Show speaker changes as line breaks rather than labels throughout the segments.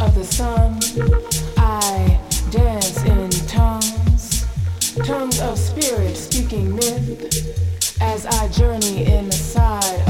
of the sun, I dance in tongues, tongues of spirit speaking myth, as I journey in the side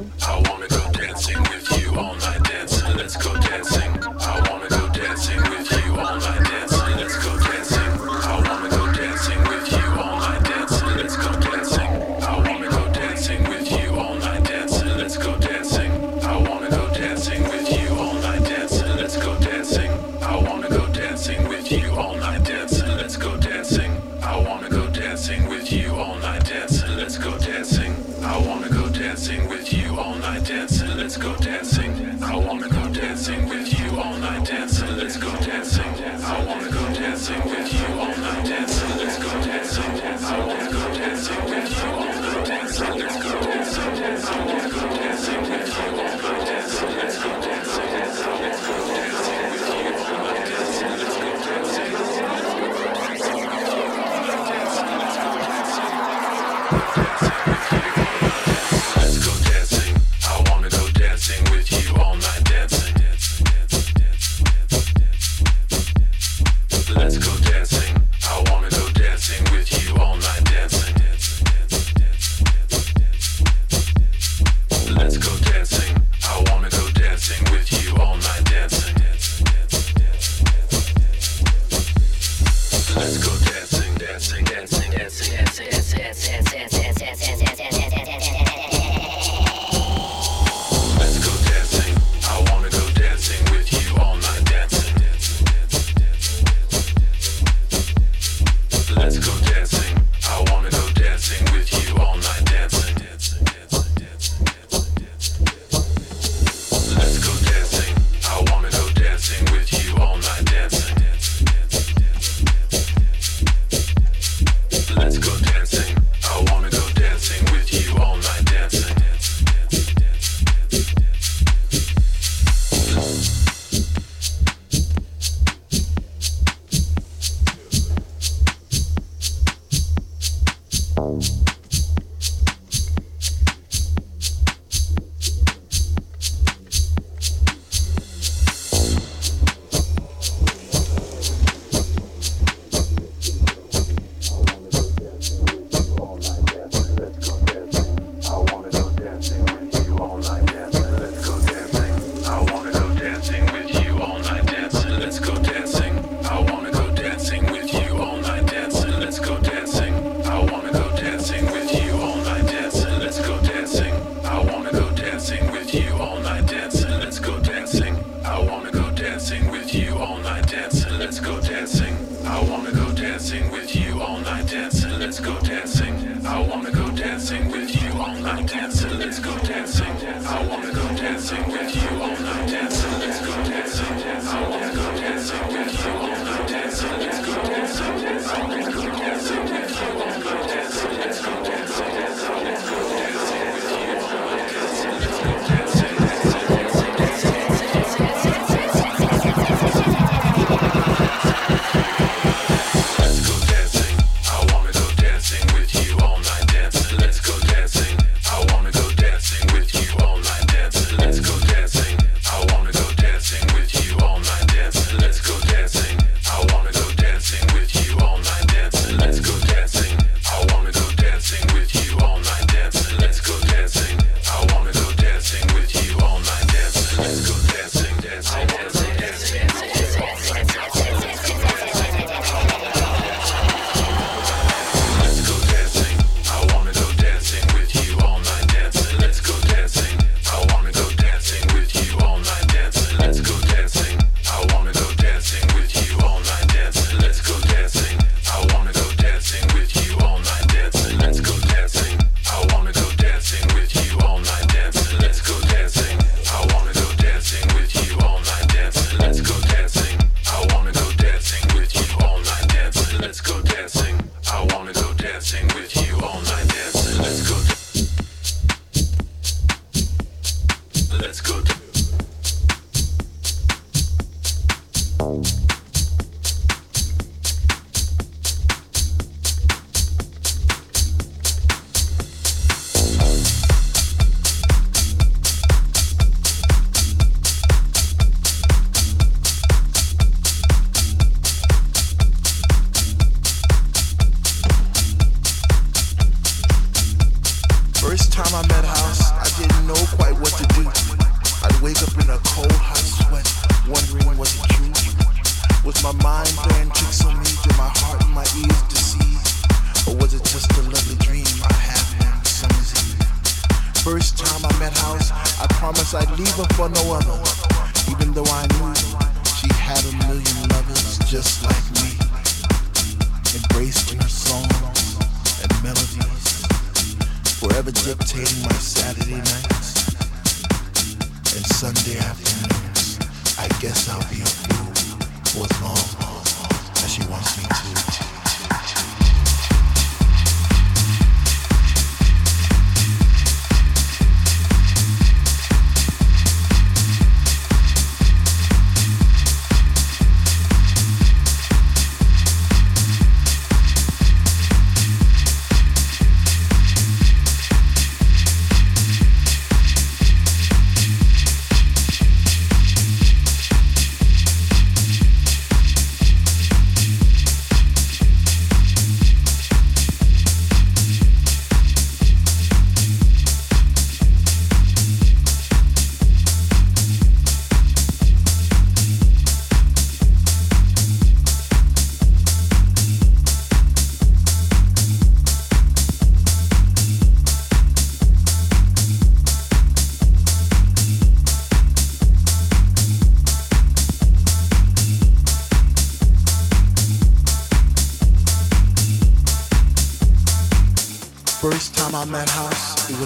imitating my Saturday nights and Sunday afternoons. I guess I'll be a fool for as long as she wants me to.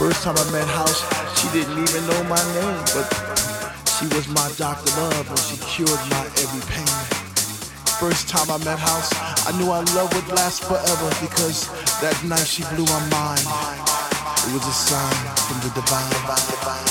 First time I met House, she didn't even know my name, but she was my Dr. Love and she cured my every pain. First time I met House, I knew our love would last forever because that night she blew my mind. It was a sign from the divine.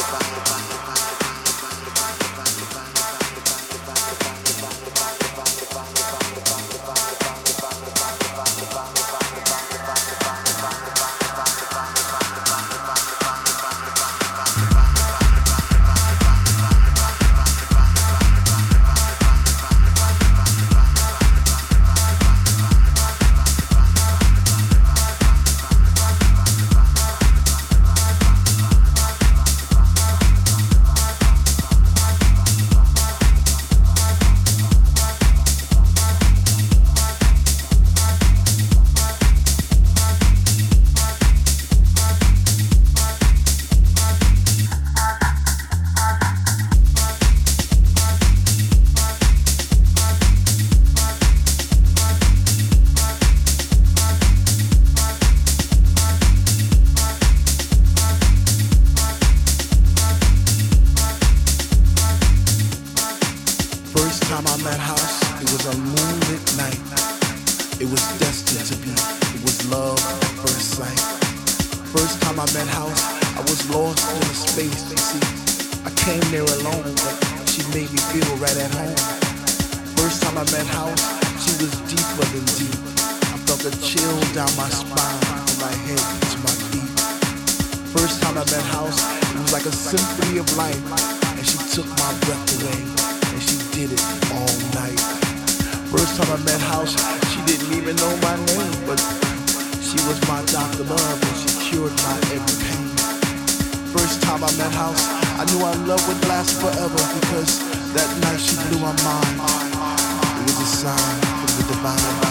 house. I knew our love would last forever because that night she blew my mind. It was a sign from the divine.